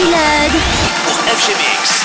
D-Lud. Pour FGMX.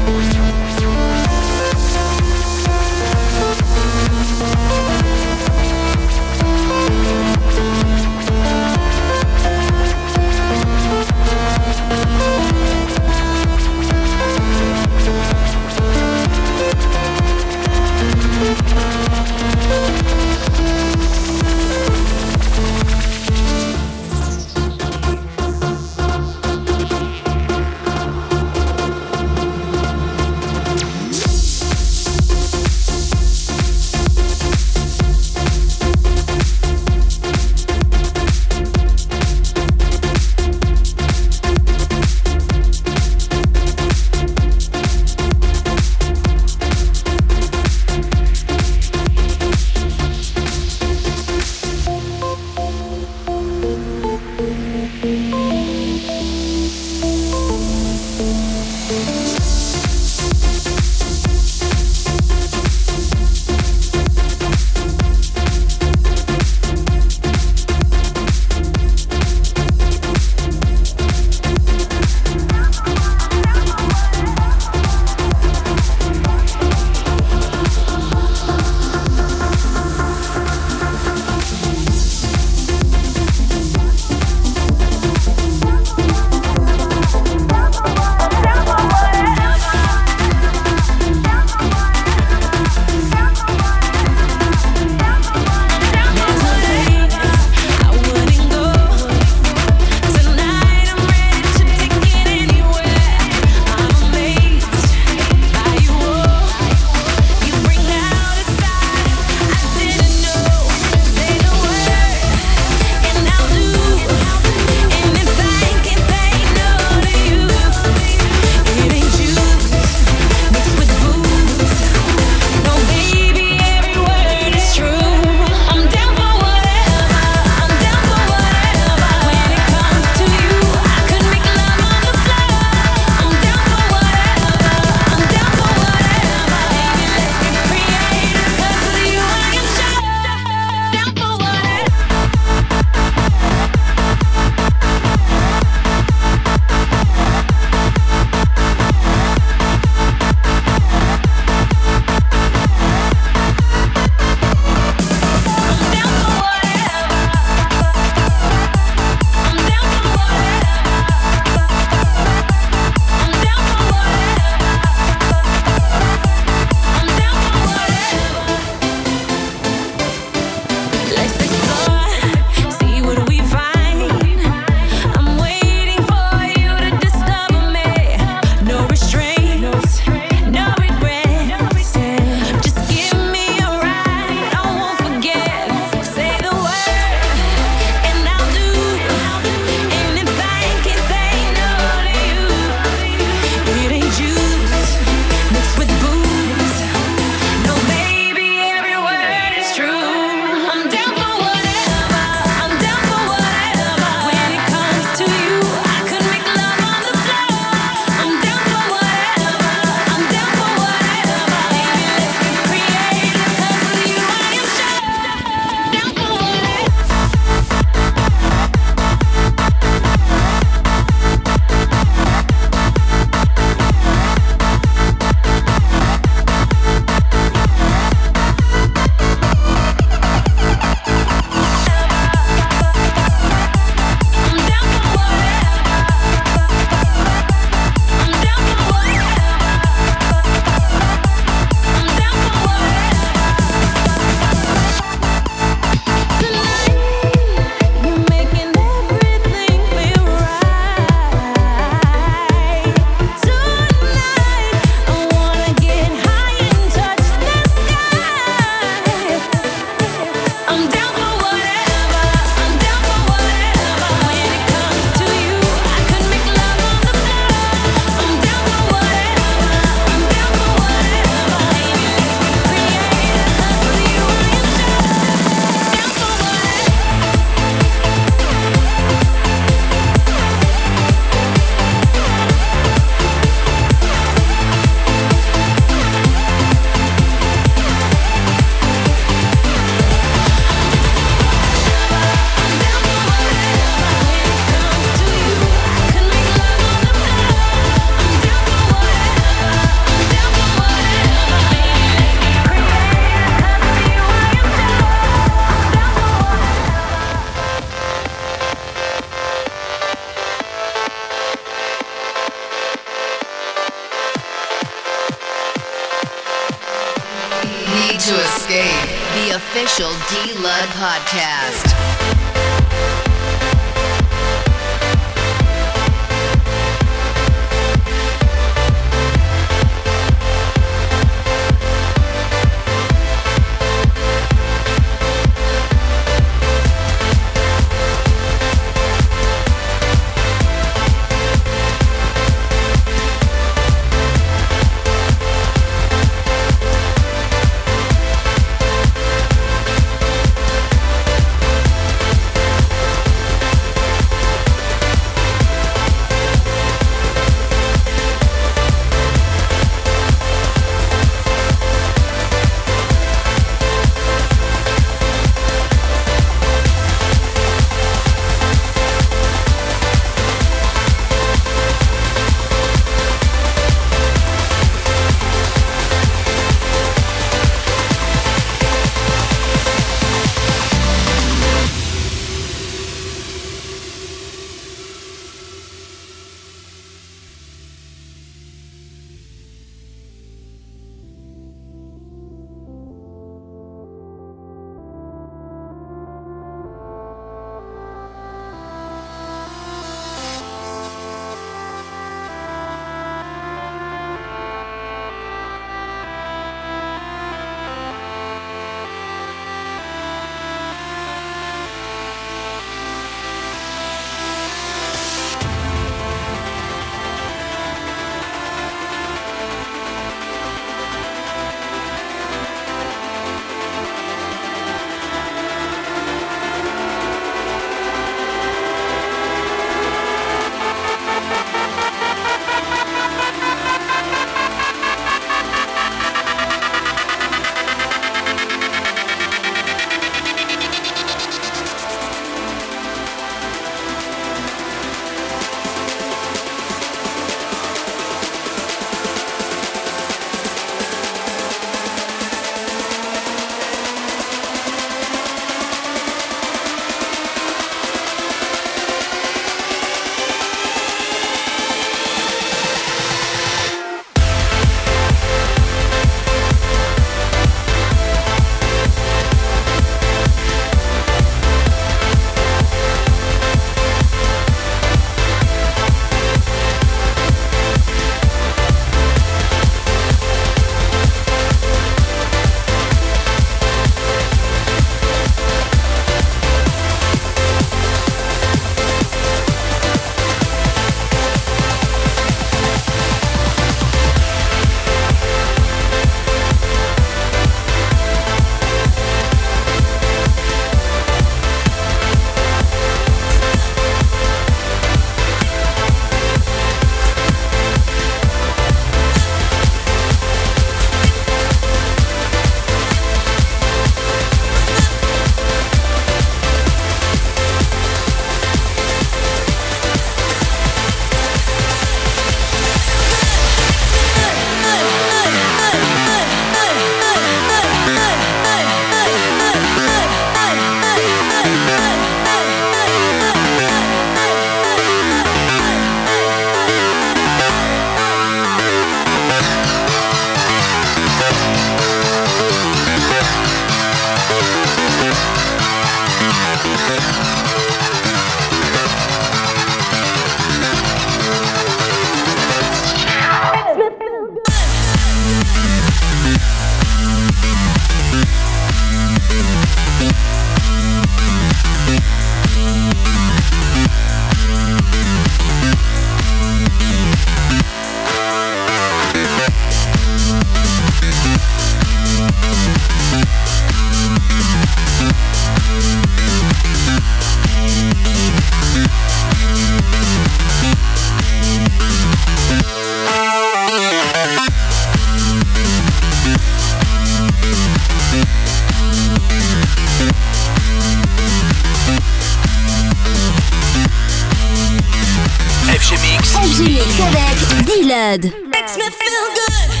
Mix. Avec D-Lud. Makes me feel good.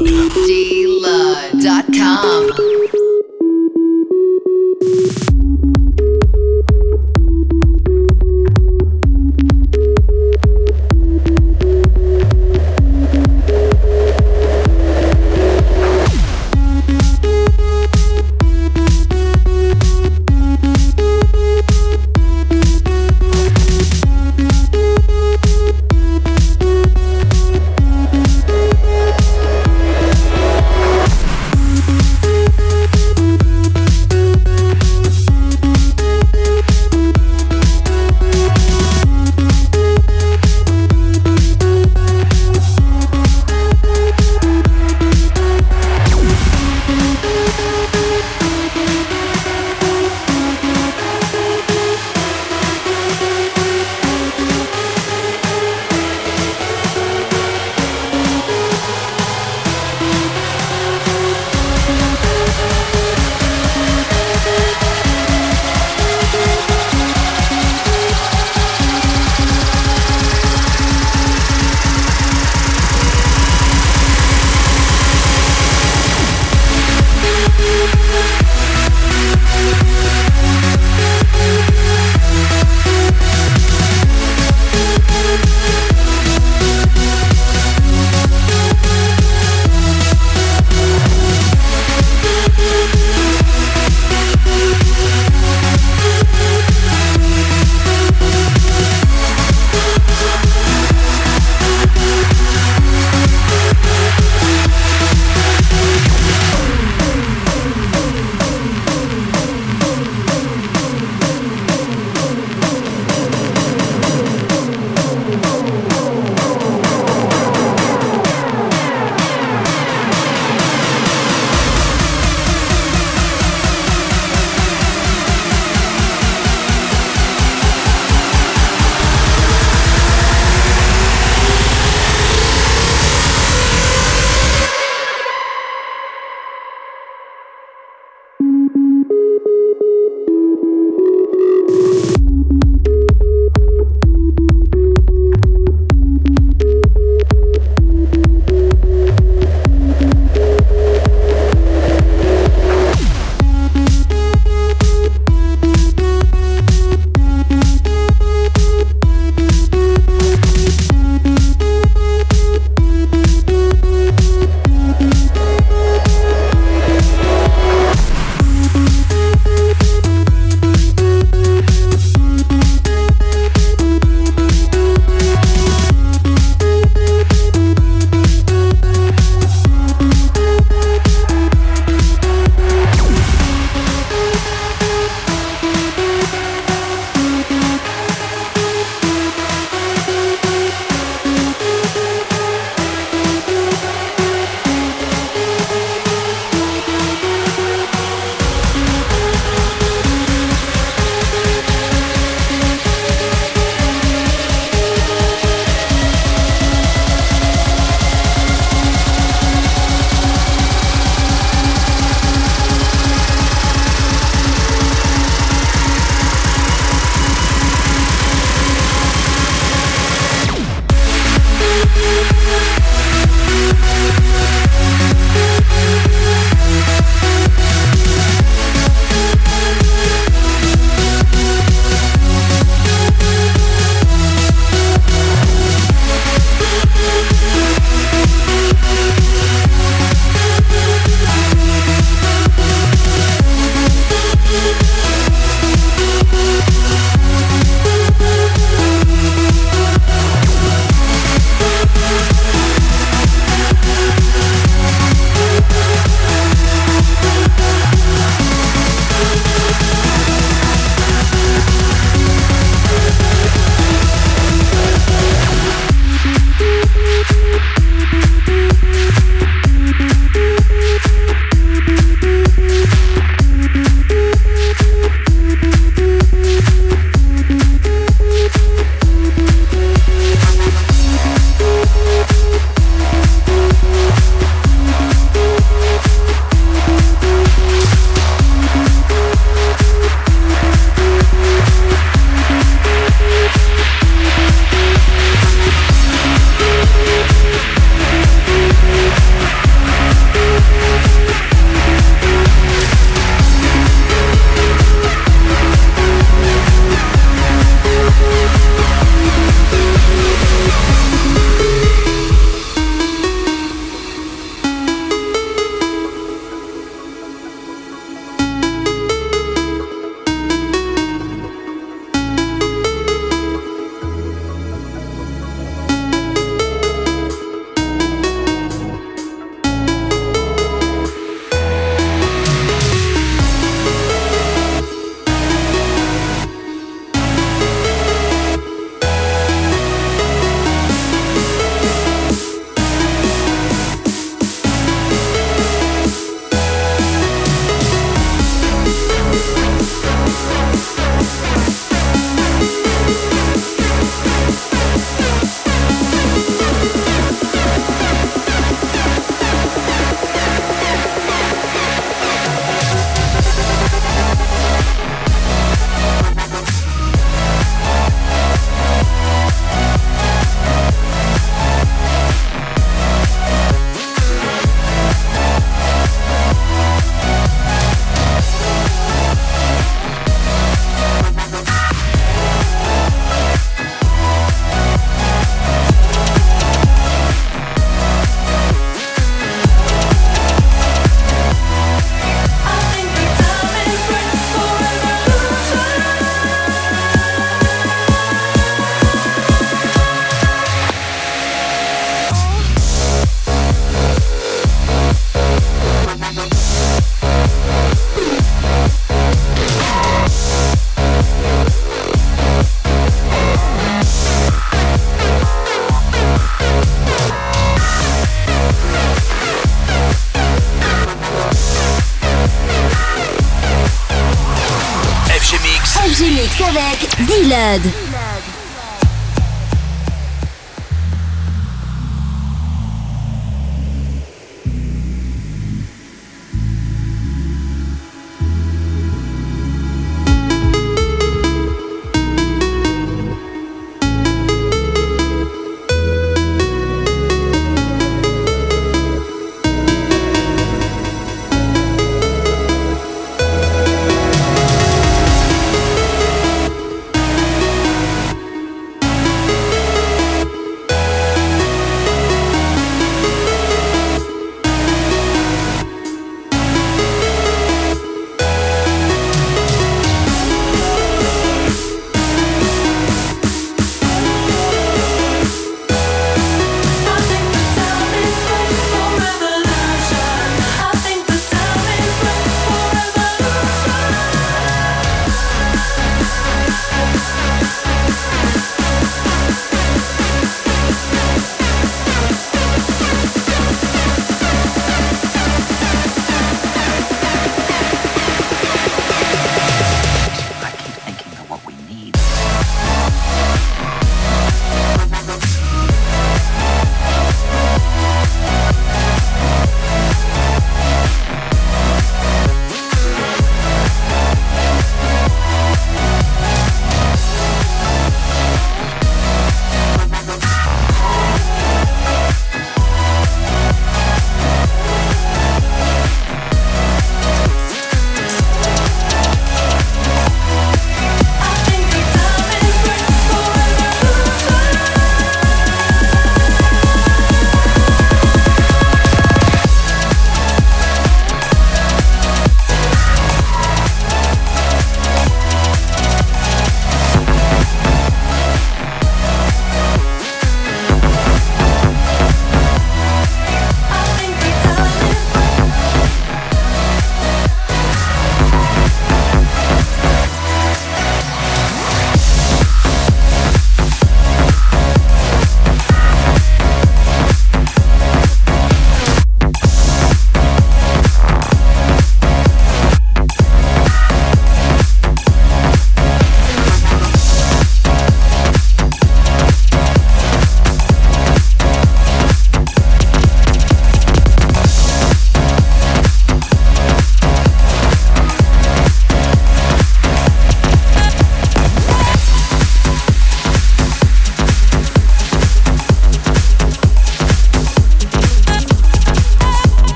Lud.